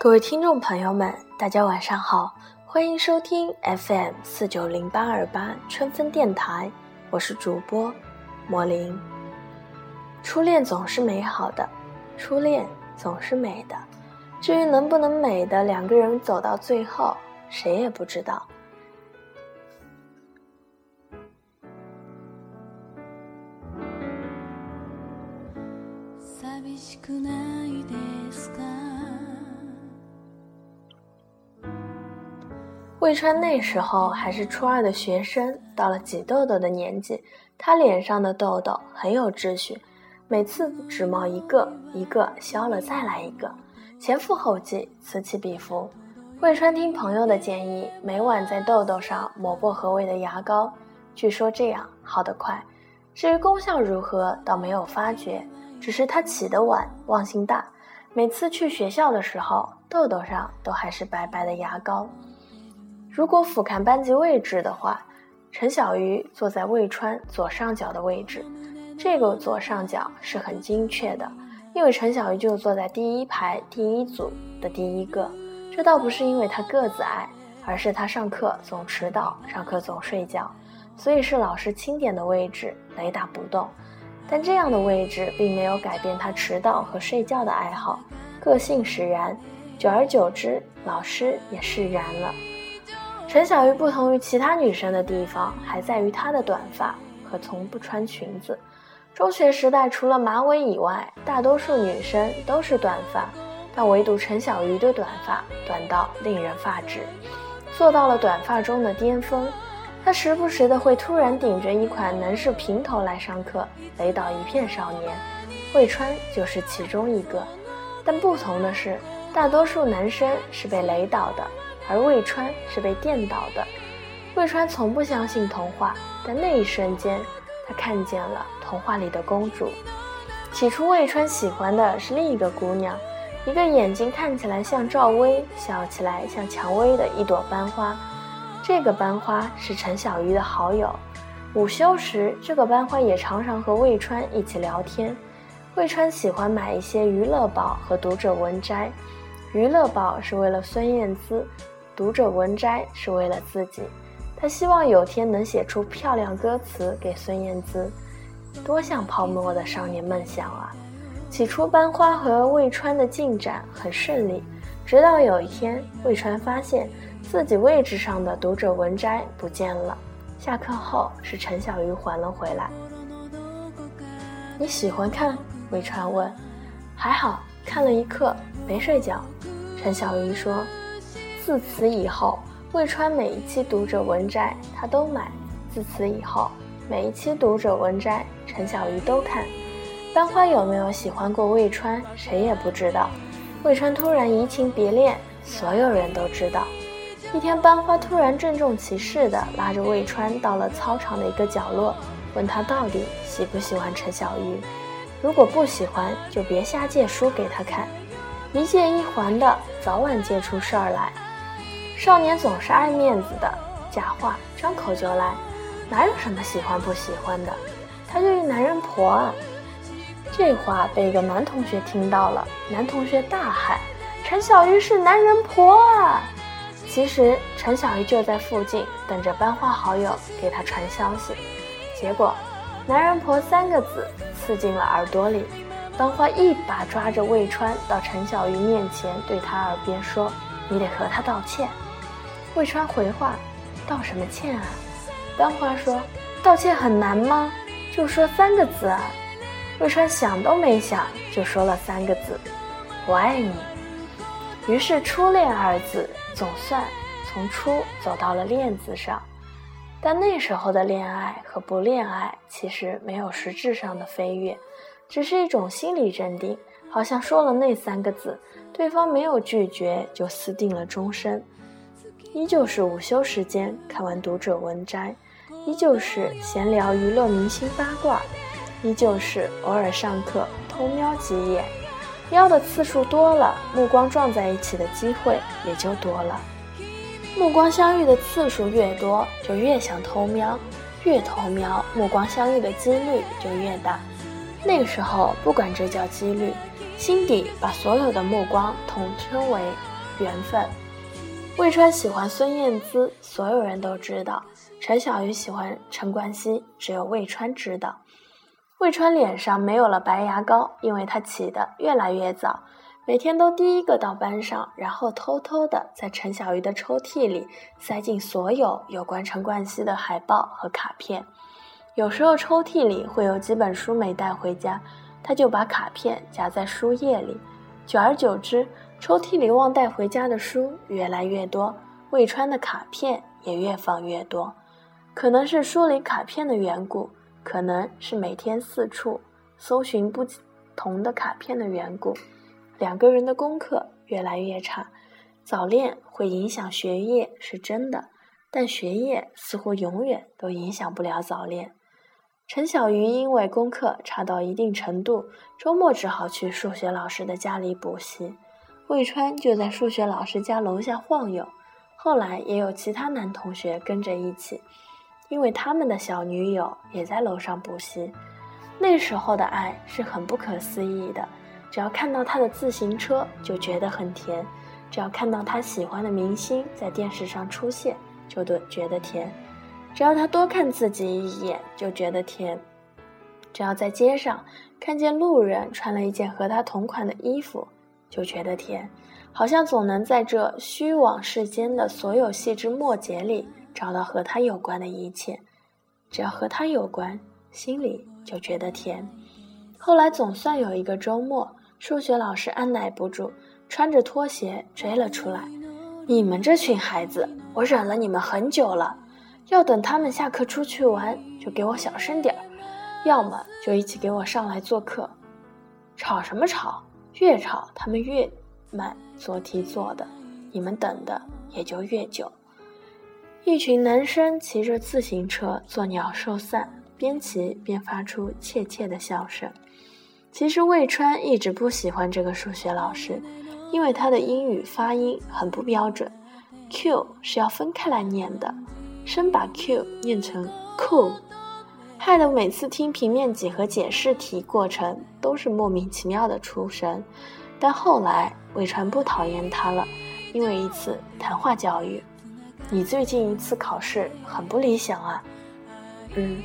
各位听众朋友们，大家晚上好，欢迎收听 FM 四九零八二八春分电台，我是主播魔灵。初恋总是美好的，初恋总是美的，至于能不能美的两个人走到最后，谁也不知道。魏川那时候还是初二的学生，到了挤痘痘的年纪，他脸上的痘痘很有秩序，每次只冒一个，一个消了再来一个，前赴后继，此起彼伏。魏川听朋友的建议，每晚在痘痘上抹薄荷味的牙膏，据说这样好得快。至于功效如何，倒没有发觉，只是他起得晚，忘性大，每次去学校的时候，痘痘上都还是白白的牙膏。如果俯瞰班级位置的话，陈小鱼坐在魏川左上角的位置。这个左上角是很精确的，因为陈小鱼就坐在第一排第一组的第一个。这倒不是因为他个子矮，而是他上课总迟到，上课总睡觉，所以是老师钦点的位置，雷打不动。但这样的位置并没有改变他迟到和睡觉的爱好，个性使然。久而久之，老师也释然了。陈小鱼不同于其他女生的地方，还在于她的短发和从不穿裙子。中学时代，除了马尾以外，大多数女生都是短发，但唯独陈小鱼的短发短到令人发指，做到了短发中的巅峰。她时不时的会突然顶着一款男士平头来上课，雷倒一片少年。魏川就是其中一个，但不同的是，大多数男生是被雷倒的。而魏川是被电倒的。魏川从不相信童话，但那一瞬间，他看见了童话里的公主。起初，魏川喜欢的是另一个姑娘，一个眼睛看起来像赵薇，笑起来像蔷薇的一朵班花。这个班花是陈小鱼的好友。午休时，这个班花也常常和魏川一起聊天。魏川喜欢买一些娱乐宝和读者文摘，娱乐宝是为了孙燕姿。读者文摘是为了自己，他希望有天能写出漂亮歌词给孙燕姿，多像泡沫的少年梦想啊！起初班花和魏川的进展很顺利，直到有一天，魏川发现自己位置上的读者文摘不见了。下课后是陈小鱼还了回来。你喜欢看？魏川问。还好看了一课，没睡觉。陈小鱼说。自此以后，魏川每一期读者文摘他都买。自此以后，每一期读者文摘陈小鱼都看。班花有没有喜欢过魏川，谁也不知道。魏川突然移情别恋，所有人都知道。一天，班花突然郑重其事地拉着魏川到了操场的一个角落，问他到底喜不喜欢陈小鱼。如果不喜欢，就别瞎借书给他看，一借一还的，早晚借出事儿来。少年总是爱面子的，假话张口就来，哪有什么喜欢不喜欢的？他就一男人婆啊！这话被一个男同学听到了，男同学大喊：“陈小鱼是男人婆啊！”其实陈小鱼就在附近等着班花好友给他传消息，结果“男人婆”三个字刺进了耳朵里。班花一把抓着魏川到陈小鱼面前，对他耳边说：“你得和他道歉。”魏川回话：“道什么歉啊？”班花说：“道歉很难吗？就说三个字啊。”魏川想都没想就说了三个字：“我爱你。”于是“初恋”二字总算从“初”走到了“恋”字上。但那时候的恋爱和不恋爱其实没有实质上的飞跃，只是一种心理镇定，好像说了那三个字，对方没有拒绝，就私定了终身。依旧是午休时间看完读者文摘，依旧是闲聊娱乐明星八卦，依旧是偶尔上课偷瞄几眼，瞄的次数多了，目光撞在一起的机会也就多了。目光相遇的次数越多，就越想偷瞄，越偷瞄，目光相遇的几率就越大。那个时候不管这叫几率，心底把所有的目光统称为缘分。魏川喜欢孙燕姿，所有人都知道；陈小鱼喜欢陈冠希，只有魏川知道。魏川脸上没有了白牙膏，因为他起得越来越早，每天都第一个到班上，然后偷偷的在陈小鱼的抽屉里塞进所有有关陈冠希的海报和卡片。有时候抽屉里会有几本书没带回家，他就把卡片夹在书页里。久而久之，抽屉里忘带回家的书越来越多，魏川的卡片也越放越多。可能是梳理卡片的缘故。可能是每天四处搜寻不同的卡片的缘故，两个人的功课越来越差。早恋会影响学业是真的，但学业似乎永远都影响不了早恋。陈小鱼因为功课差到一定程度，周末只好去数学老师的家里补习。魏川就在数学老师家楼下晃悠，后来也有其他男同学跟着一起。因为他们的小女友也在楼上补习，那时候的爱是很不可思议的。只要看到他的自行车，就觉得很甜；只要看到他喜欢的明星在电视上出现，就都觉得甜；只要他多看自己一眼，就觉得甜；只要在街上看见路人穿了一件和他同款的衣服，就觉得甜。好像总能在这虚妄世间的所有细枝末节里。找到和他有关的一切，只要和他有关，心里就觉得甜。后来总算有一个周末，数学老师按耐不住，穿着拖鞋追了出来。你们这群孩子，我忍了你们很久了，要等他们下课出去玩，就给我小声点儿，要么就一起给我上来做客。吵什么吵？越吵他们越慢做题做的，你们等的也就越久。一群男生骑着自行车做鸟兽散，边骑边发出怯怯的笑声。其实魏川一直不喜欢这个数学老师，因为他的英语发音很不标准，Q 是要分开来念的，生把 Q 念成 cool，害得每次听平面几何解释题过程都是莫名其妙的出神。但后来魏川不讨厌他了，因为一次谈话教育。你最近一次考试很不理想啊，嗯，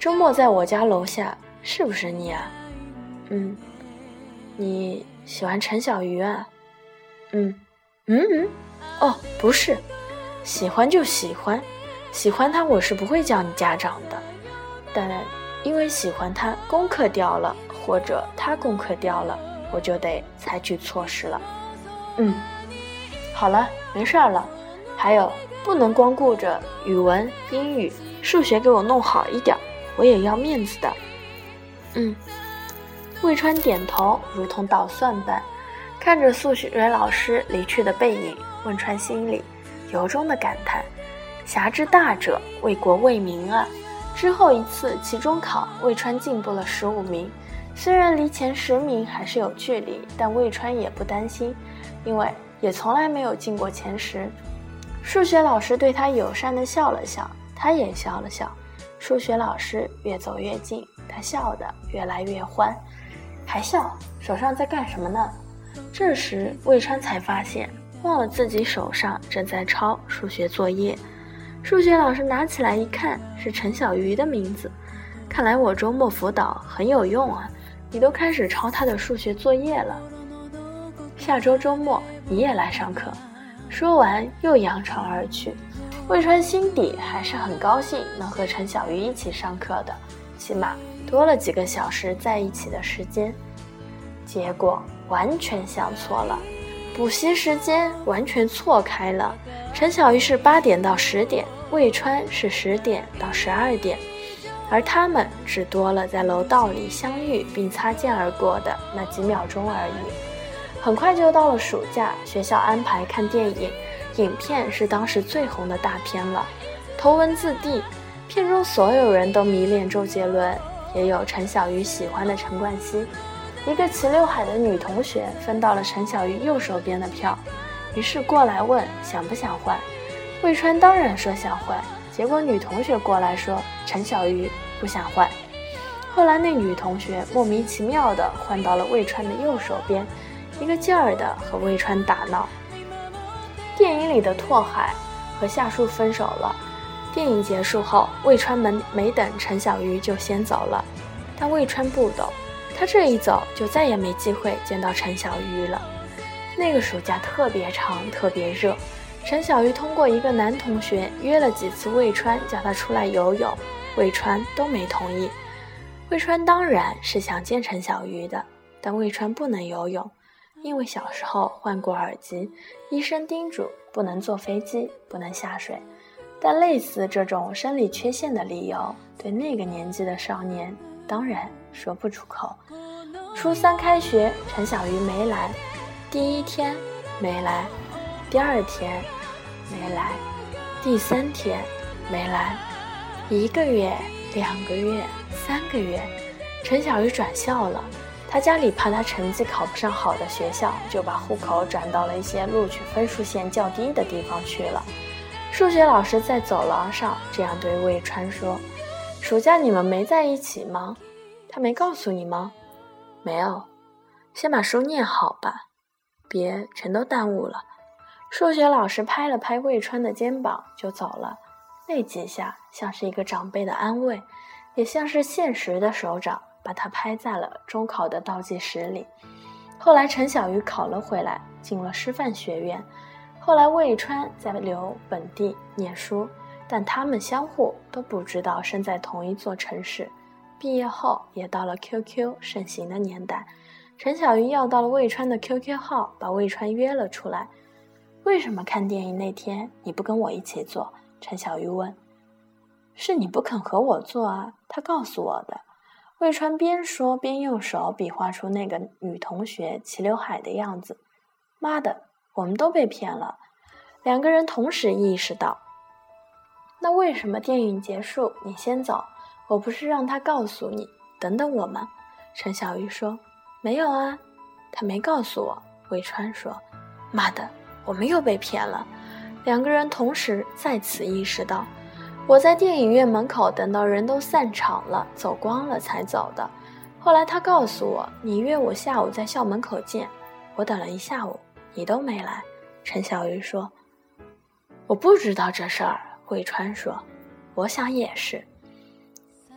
周末在我家楼下，是不是你啊？嗯，你喜欢陈小鱼啊？嗯，嗯嗯，哦，不是，喜欢就喜欢，喜欢他我是不会叫你家长的，但因为喜欢他功课掉了，或者他功课掉了，我就得采取措施了。嗯，好了，没事儿了。还有，不能光顾着语文、英语、数学给我弄好一点，我也要面子的。嗯，魏川点头，如同捣蒜般，看着数学老师离去的背影，汶川心里由衷的感叹：侠之大者，为国为民啊！之后一次期中考，魏川进步了十五名，虽然离前十名还是有距离，但魏川也不担心，因为也从来没有进过前十。数学老师对他友善地笑了笑，他也笑了笑。数学老师越走越近，他笑得越来越欢，还笑，手上在干什么呢？这时魏川才发现，忘了自己手上正在抄数学作业。数学老师拿起来一看，是陈小鱼的名字。看来我周末辅导很有用啊！你都开始抄他的数学作业了。下周周末你也来上课。说完，又扬长而去。魏川心底还是很高兴能和陈小鱼一起上课的，起码多了几个小时在一起的时间。结果完全想错了，补习时间完全错开了。陈小鱼是八点到十点，魏川是十点到十二点，而他们只多了在楼道里相遇并擦肩而过的那几秒钟而已。很快就到了暑假，学校安排看电影，影片是当时最红的大片了，头文字 D，片中所有人都迷恋周杰伦，也有陈小鱼喜欢的陈冠希。一个齐刘海的女同学分到了陈小鱼右手边的票，于是过来问想不想换。魏川当然说想换，结果女同学过来说陈小鱼不想换。后来那女同学莫名其妙的换到了魏川的右手边。一个劲儿的和魏川打闹，电影里的拓海和夏树分手了。电影结束后，魏川没没等陈小鱼就先走了。但魏川不懂，他这一走就再也没机会见到陈小鱼了。那个暑假特别长，特别热。陈小鱼通过一个男同学约了几次魏川，叫他出来游泳，魏川都没同意。魏川当然是想见陈小鱼的，但魏川不能游泳。因为小时候患过耳疾，医生叮嘱不能坐飞机，不能下水。但类似这种生理缺陷的理由，对那个年纪的少年当然说不出口。初三开学，陈小鱼没来。第一天没来，第二天没来，第三天没来。一个月、两个月、三个月，陈小鱼转校了。他家里怕他成绩考不上好的学校，就把户口转到了一些录取分数线较低的地方去了。数学老师在走廊上这样对魏川说：“暑假你们没在一起吗？他没告诉你吗？没有，先把书念好吧，别全都耽误了。”数学老师拍了拍魏川的肩膀就走了，那几下像是一个长辈的安慰，也像是现实的手掌。把他拍在了中考的倒计时里。后来陈小鱼考了回来，进了师范学院。后来魏川在留本地念书，但他们相互都不知道生在同一座城市。毕业后也到了 QQ 盛行的年代，陈小鱼要到了魏川的 QQ 号，把魏川约了出来。为什么看电影那天你不跟我一起做？陈小鱼问。是你不肯和我做啊，他告诉我的。魏川边说边用手比划出那个女同学齐刘海的样子。妈的，我们都被骗了！两个人同时意识到。那为什么电影结束你先走？我不是让他告诉你等等我吗？陈小鱼说：“没有啊，他没告诉我。”魏川说：“妈的，我们又被骗了！”两个人同时再次意识到。我在电影院门口等到人都散场了，走光了才走的。后来他告诉我，你约我下午在校门口见。我等了一下午，你都没来。陈小鱼说：“我不知道这事儿。”魏川说：“我想也是。”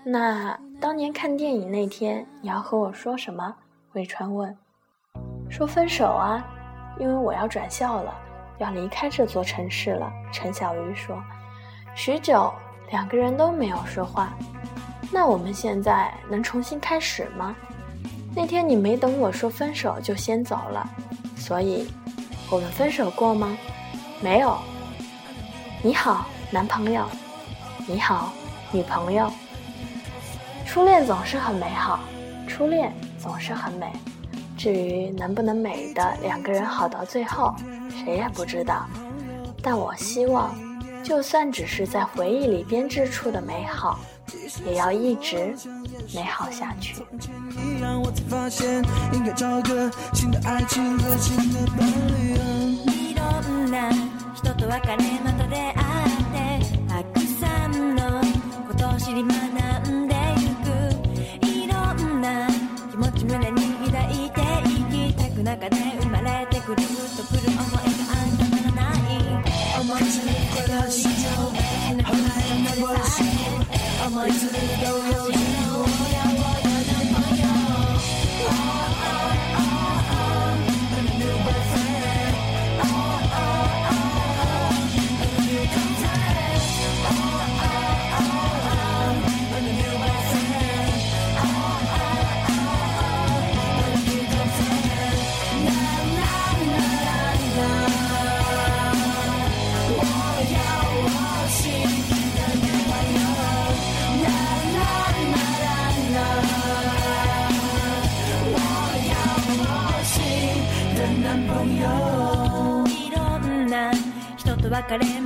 那当年看电影那天，你要和我说什么？魏川问。说分手啊，因为我要转校了，要离开这座城市了。陈小鱼说。许久。两个人都没有说话，那我们现在能重新开始吗？那天你没等我说分手就先走了，所以我们分手过吗？没有。你好，男朋友。你好，女朋友。初恋总是很美好，初恋总是很美。至于能不能美的两个人好到最后，谁也不知道。但我希望。就算只是在回忆里编织出的美好，也要一直美好下去。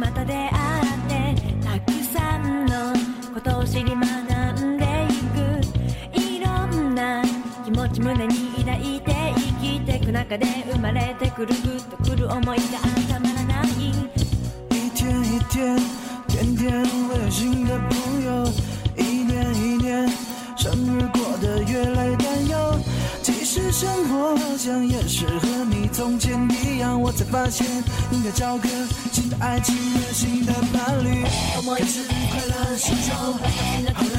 また出会ってたくさんのことを知り学んでいく。いろんな気持ち胸に抱いて生きてく中で生まれてくるグッとくる思いがたまらない一天一天天天会有新的朋友一年一年生日过得越来越担忧是生活好像也是和你从前一样，我才发现应该找个新的爱情和新的伴侣。多么一次快乐时钟，好了。